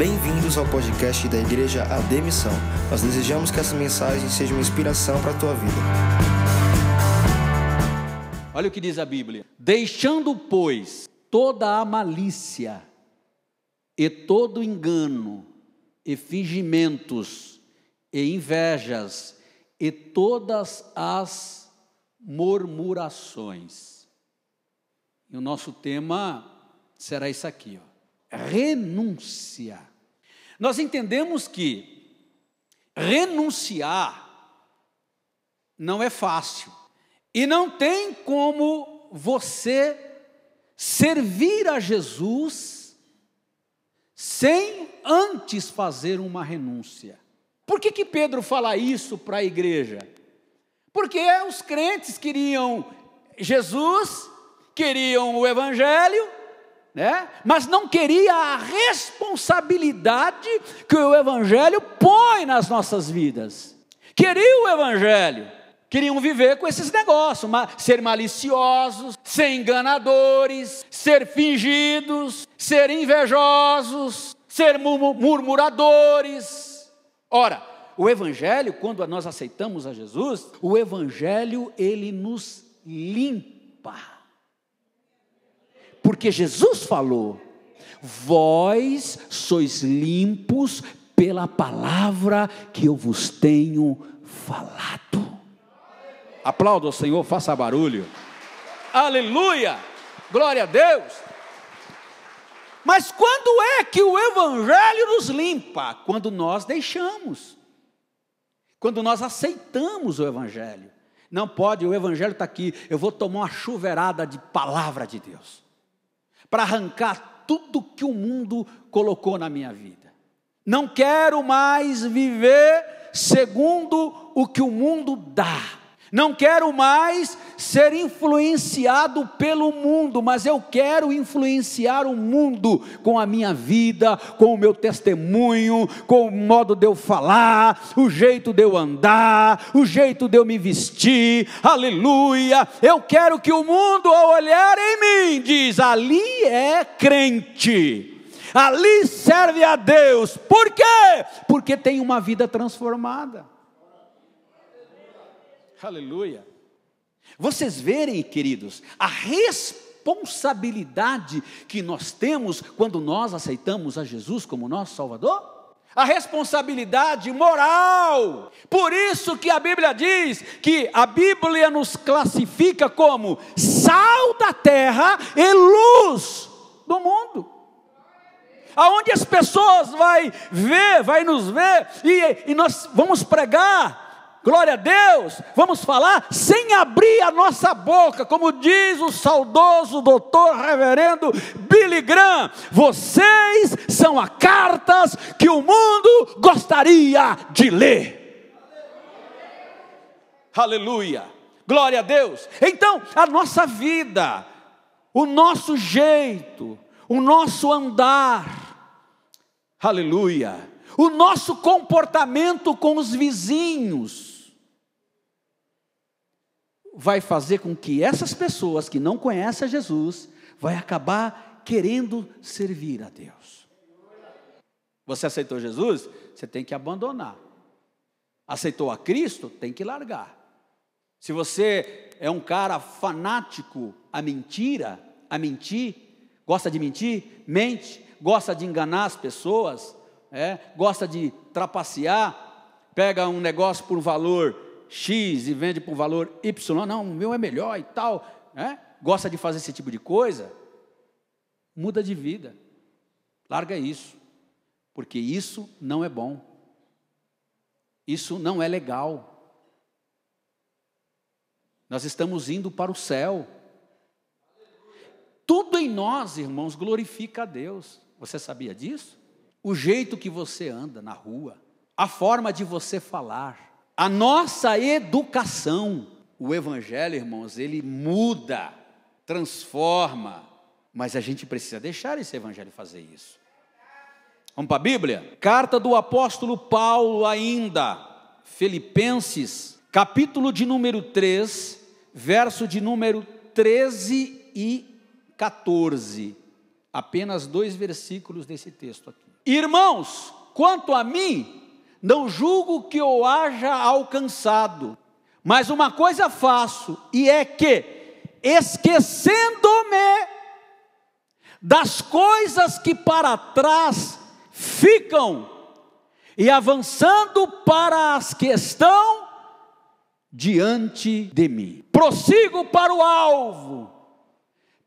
Bem-vindos ao podcast da Igreja Ademissão. Nós desejamos que essa mensagem seja uma inspiração para a tua vida. Olha o que diz a Bíblia: Deixando, pois, toda a malícia e todo engano, e fingimentos, e invejas, e todas as murmurações. E o nosso tema será isso aqui, ó renúncia. Nós entendemos que renunciar não é fácil. E não tem como você servir a Jesus sem antes fazer uma renúncia. Por que, que Pedro fala isso para a igreja? Porque os crentes queriam Jesus, queriam o Evangelho, né? mas não queria a responsabilidade que o Evangelho põe nas nossas vidas. Queria o Evangelho, queriam viver com esses negócios, ser maliciosos, ser enganadores, ser fingidos, ser invejosos, ser murmuradores. Ora, o Evangelho, quando nós aceitamos a Jesus, o Evangelho ele nos limpa porque Jesus falou: Vós sois limpos pela palavra que eu vos tenho falado. Aplauda o Senhor, faça barulho. Aleluia! Glória a Deus! Mas quando é que o Evangelho nos limpa? Quando nós deixamos, quando nós aceitamos o Evangelho. Não pode, o Evangelho está aqui, eu vou tomar uma chuveirada de palavra de Deus para arrancar tudo que o mundo colocou na minha vida. Não quero mais viver segundo o que o mundo dá. Não quero mais ser influenciado pelo mundo, mas eu quero influenciar o mundo com a minha vida, com o meu testemunho, com o modo de eu falar, o jeito de eu andar, o jeito de eu me vestir. Aleluia! Eu quero que o mundo, ao olhar em mim, diz: ali é crente. Ali serve a Deus. Por quê? Porque tem uma vida transformada. Aleluia. Vocês verem, queridos, a responsabilidade que nós temos quando nós aceitamos a Jesus como nosso Salvador? A responsabilidade moral. Por isso que a Bíblia diz que a Bíblia nos classifica como sal da terra e luz do mundo aonde as pessoas vai ver, vai nos ver, e, e nós vamos pregar glória a Deus, vamos falar sem abrir a nossa boca, como diz o saudoso doutor reverendo Billy Graham: vocês são a cartas que o mundo gostaria de ler. Aleluia, glória a Deus. Então, a nossa vida, o nosso jeito, o nosso andar, aleluia, o nosso comportamento com os vizinhos, vai fazer com que essas pessoas que não conhecem a Jesus vai acabar querendo servir a Deus. Você aceitou Jesus? Você tem que abandonar. Aceitou a Cristo? Tem que largar. Se você é um cara fanático a mentira, a mentir, gosta de mentir, mente, gosta de enganar as pessoas, é, gosta de trapacear, pega um negócio por valor X e vende por valor Y, não, o meu é melhor e tal, né? gosta de fazer esse tipo de coisa, muda de vida, larga isso, porque isso não é bom, isso não é legal. Nós estamos indo para o céu. Tudo em nós, irmãos, glorifica a Deus. Você sabia disso? O jeito que você anda na rua, a forma de você falar, a nossa educação, o Evangelho, irmãos, ele muda, transforma, mas a gente precisa deixar esse Evangelho fazer isso. Vamos para a Bíblia? Carta do apóstolo Paulo, ainda, Filipenses, capítulo de número 3, verso de número 13 e 14. Apenas dois versículos desse texto aqui. Irmãos, quanto a mim, não julgo que eu haja alcançado, mas uma coisa faço, e é que, esquecendo-me das coisas que para trás ficam, e avançando para as que estão diante de mim. Prossigo para o alvo,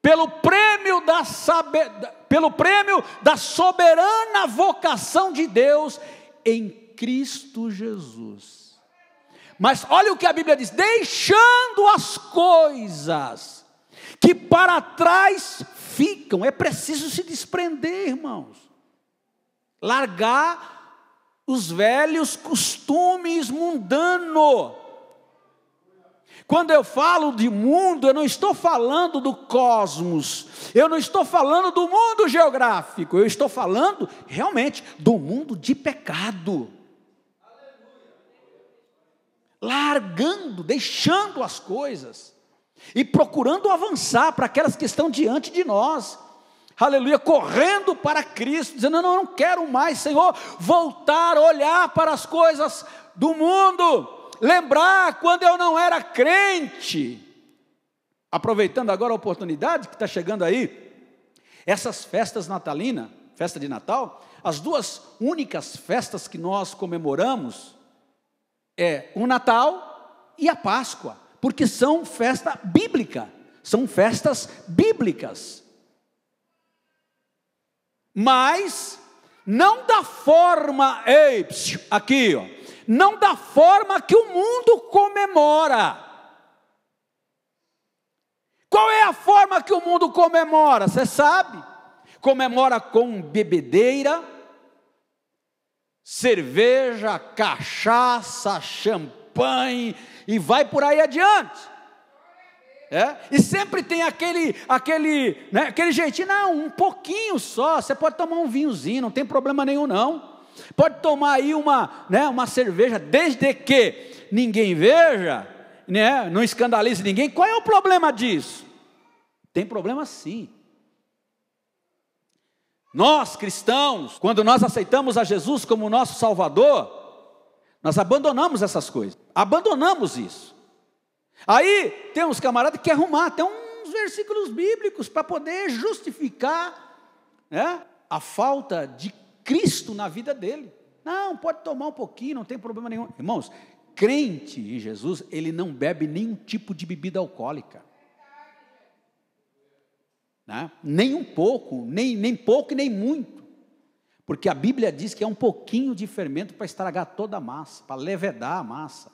pelo prêmio da, saber, pelo prêmio da soberana vocação de Deus em Cristo Jesus. Mas olha o que a Bíblia diz: deixando as coisas que para trás ficam, é preciso se desprender, irmãos, largar os velhos costumes mundanos. Quando eu falo de mundo, eu não estou falando do cosmos, eu não estou falando do mundo geográfico, eu estou falando realmente do mundo de pecado. Largando, deixando as coisas e procurando avançar para aquelas que estão diante de nós aleluia, correndo para Cristo, dizendo: não, não quero mais, Senhor, voltar, olhar para as coisas do mundo, lembrar quando eu não era crente. Aproveitando agora a oportunidade que está chegando aí, essas festas natalinas, festa de Natal, as duas únicas festas que nós comemoramos é o Natal e a Páscoa, porque são festa bíblica, são festas bíblicas mas não da forma, ei, aqui, ó, não da forma que o mundo comemora. Qual é a forma que o mundo comemora? Você sabe? Comemora com bebedeira, cerveja, cachaça, champanhe e vai por aí adiante. É? E sempre tem aquele, aquele, né, aquele jeitinho, não, um pouquinho só, você pode tomar um vinhozinho, não tem problema nenhum não. Pode tomar aí uma, né, uma cerveja, desde que ninguém veja, né, não escandalize ninguém. Qual é o problema disso? Tem problema sim. Nós cristãos, quando nós aceitamos a Jesus como nosso Salvador, nós abandonamos essas coisas, abandonamos isso. Aí tem uns camaradas que querem arrumar até uns versículos bíblicos para poder justificar né, a falta de Cristo na vida dele. Não, pode tomar um pouquinho, não tem problema nenhum. Irmãos, crente em Jesus, ele não bebe nenhum tipo de bebida alcoólica. Né? Nem um pouco, nem, nem pouco e nem muito. Porque a Bíblia diz que é um pouquinho de fermento para estragar toda a massa, para levedar a massa.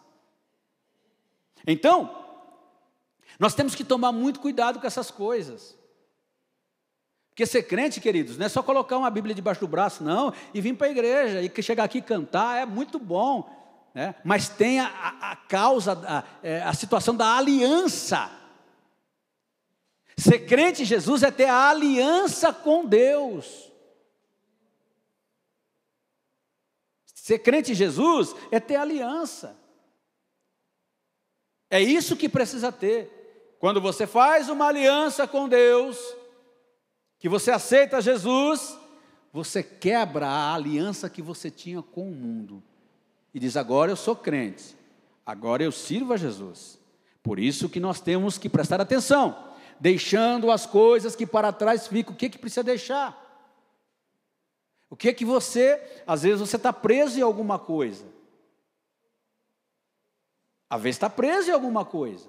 Então, nós temos que tomar muito cuidado com essas coisas. Porque ser crente, queridos, não é só colocar uma Bíblia debaixo do braço, não, e vir para a igreja, e chegar aqui e cantar, é muito bom. Né? Mas tem a, a causa, a, é, a situação da aliança. Ser crente em Jesus é ter a aliança com Deus. Ser crente em Jesus é ter aliança. É isso que precisa ter. Quando você faz uma aliança com Deus, que você aceita Jesus, você quebra a aliança que você tinha com o mundo e diz: agora eu sou crente, agora eu sirvo a Jesus. Por isso que nós temos que prestar atenção, deixando as coisas que para trás ficam. O que, que precisa deixar? O que que você, às vezes você está preso em alguma coisa. Às vezes está preso em alguma coisa.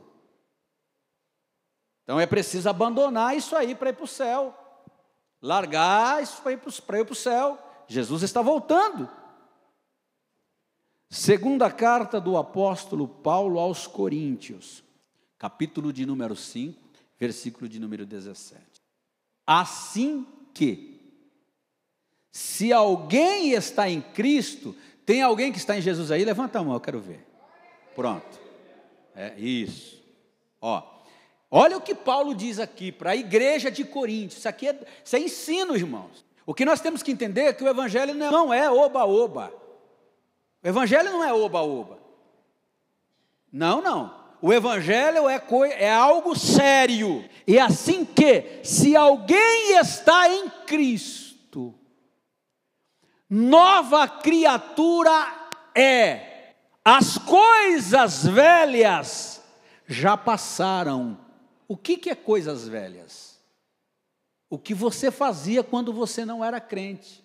Então é preciso abandonar isso aí para ir para o céu. Largar isso para ir para o céu. Jesus está voltando. Segunda carta do apóstolo Paulo aos Coríntios, capítulo de número 5, versículo de número 17. Assim que, se alguém está em Cristo, tem alguém que está em Jesus aí? Levanta a mão, eu quero ver. Pronto. É isso. Ó, olha o que Paulo diz aqui para a igreja de Coríntios. Isso aqui é, isso é ensino, irmãos. O que nós temos que entender é que o evangelho não é oba-oba. O evangelho não é oba-oba. Não, não. O evangelho é, é algo sério. E assim que, se alguém está em Cristo, nova criatura é. As coisas velhas já passaram. O que, que é coisas velhas? O que você fazia quando você não era crente.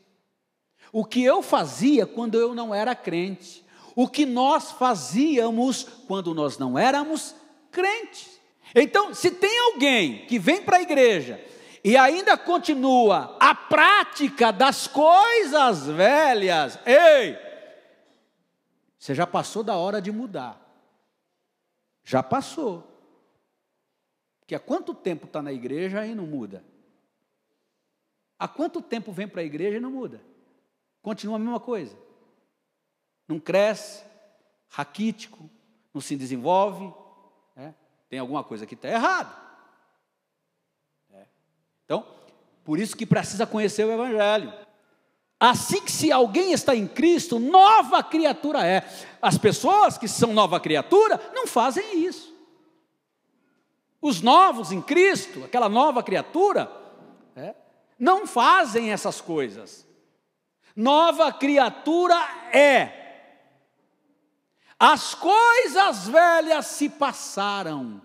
O que eu fazia quando eu não era crente. O que nós fazíamos quando nós não éramos crentes. Então, se tem alguém que vem para a igreja e ainda continua a prática das coisas velhas, ei, você já passou da hora de mudar. Já passou. Porque há quanto tempo está na igreja e não muda? Há quanto tempo vem para a igreja e não muda? Continua a mesma coisa. Não cresce, raquítico, não se desenvolve. Né? Tem alguma coisa que está errada. Então, por isso que precisa conhecer o Evangelho. Assim que se alguém está em Cristo, nova criatura é. As pessoas que são nova criatura não fazem isso. Os novos em Cristo, aquela nova criatura, é, não fazem essas coisas. Nova criatura é. As coisas velhas se passaram,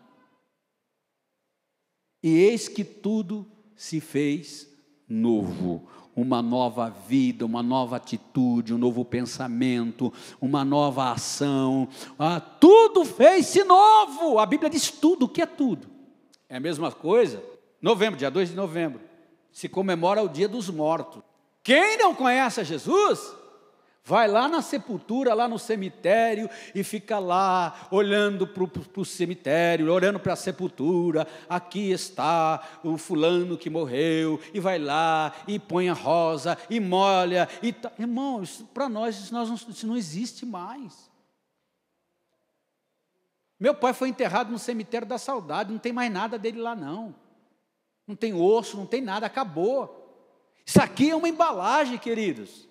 e eis que tudo se fez novo, uma nova vida, uma nova atitude, um novo pensamento, uma nova ação, ah, tudo fez-se novo. A Bíblia diz tudo, o que é tudo? É a mesma coisa. Novembro, dia 2 de novembro, se comemora o dia dos mortos. Quem não conhece a Jesus, Vai lá na sepultura, lá no cemitério, e fica lá, olhando para o cemitério, olhando para a sepultura. Aqui está o fulano que morreu, e vai lá, e põe a rosa, e molha. E tá. Irmão, para nós isso, nós não, isso não existe mais. Meu pai foi enterrado no cemitério da saudade, não tem mais nada dele lá, não. Não tem osso, não tem nada, acabou. Isso aqui é uma embalagem, queridos.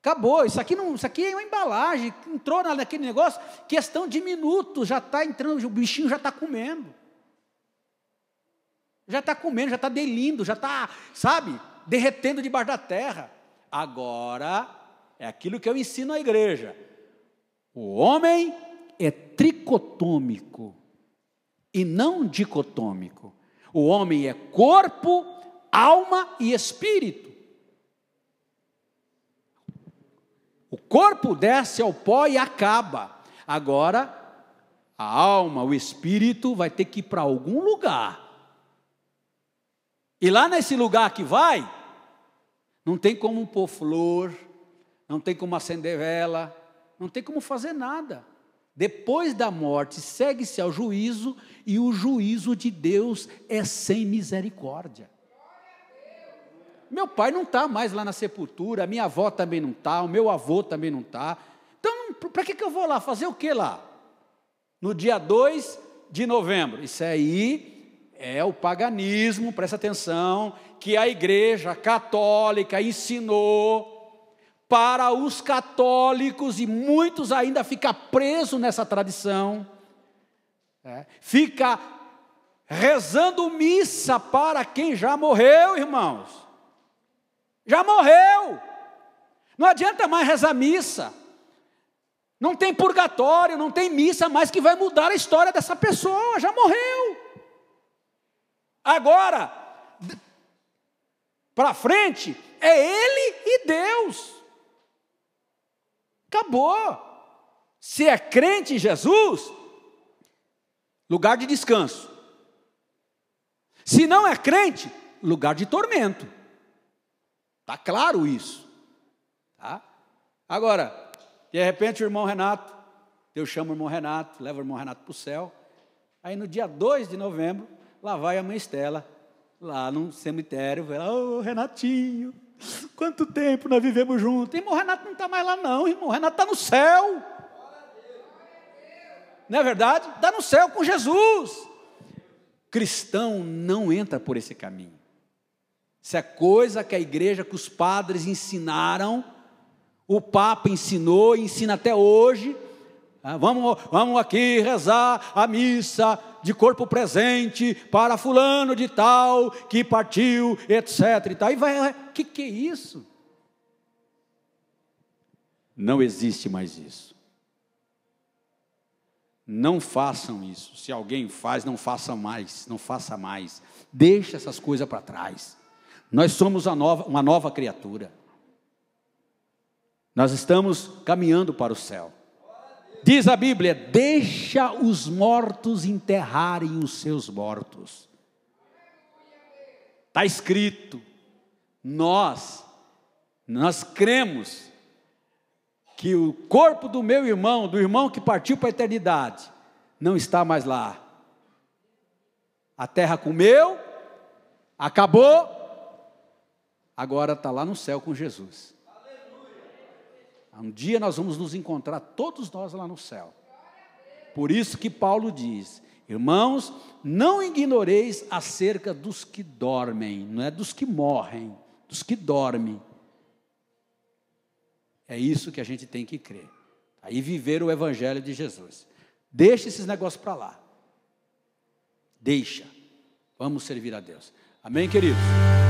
Acabou, isso aqui, não, isso aqui é uma embalagem, entrou naquele negócio, questão de minutos, já está entrando, o bichinho já está comendo. Já está comendo, já está delindo, já está, sabe, derretendo debaixo da terra. Agora, é aquilo que eu ensino à igreja. O homem é tricotômico e não dicotômico. O homem é corpo, alma e espírito. O corpo desce ao pó e acaba. Agora, a alma, o espírito vai ter que ir para algum lugar. E lá nesse lugar que vai, não tem como pôr flor, não tem como acender vela, não tem como fazer nada. Depois da morte, segue-se ao juízo, e o juízo de Deus é sem misericórdia. Meu pai não está mais lá na sepultura, minha avó também não está, o meu avô também não está. Então, para que, que eu vou lá? Fazer o que lá? No dia 2 de novembro. Isso aí é o paganismo, presta atenção, que a igreja católica ensinou para os católicos, e muitos ainda ficam presos nessa tradição, é, fica rezando missa para quem já morreu, irmãos. Já morreu. Não adianta mais rezar missa. Não tem purgatório, não tem missa mais que vai mudar a história dessa pessoa, já morreu. Agora, para frente, é Ele e Deus. Acabou. Se é crente em Jesus, lugar de descanso. Se não é crente, lugar de tormento. Está claro isso. Tá? Agora, de repente o irmão Renato, Deus chama o irmão Renato, leva o irmão Renato para o céu. Aí no dia 2 de novembro, lá vai a mãe Estela, lá no cemitério, vai lá, ô oh, Renatinho, quanto tempo nós vivemos juntos. Irmão Renato não está mais lá, não, irmão Renato está no céu. Não é verdade? Está no céu com Jesus. Cristão não entra por esse caminho. Isso é coisa que a igreja, que os padres ensinaram, o Papa ensinou, ensina até hoje, Ah, vamos, vamos aqui rezar a missa de corpo presente para fulano de tal que partiu, etc. E tal. E vai, que, que é isso? Não existe mais isso. Não façam isso. Se alguém faz, não faça mais, não faça mais. Deixe essas coisas para trás. Nós somos nova, uma nova criatura. Nós estamos caminhando para o céu. Diz a Bíblia: deixa os mortos enterrarem os seus mortos. Está escrito, nós, nós cremos que o corpo do meu irmão, do irmão que partiu para a eternidade, não está mais lá. A terra comeu, acabou, agora está lá no céu com Jesus. Um dia nós vamos nos encontrar todos nós lá no céu. Por isso que Paulo diz: Irmãos, não ignoreis acerca dos que dormem, não é dos que morrem, dos que dormem. É isso que a gente tem que crer. Aí viver o evangelho de Jesus. Deixa esses negócios para lá. Deixa. Vamos servir a Deus. Amém, queridos?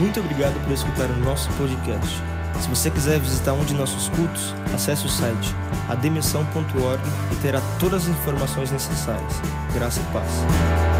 Muito obrigado por escutar o nosso podcast. Se você quiser visitar um de nossos cultos, acesse o site ademissão.org e terá todas as informações necessárias. Graça e paz.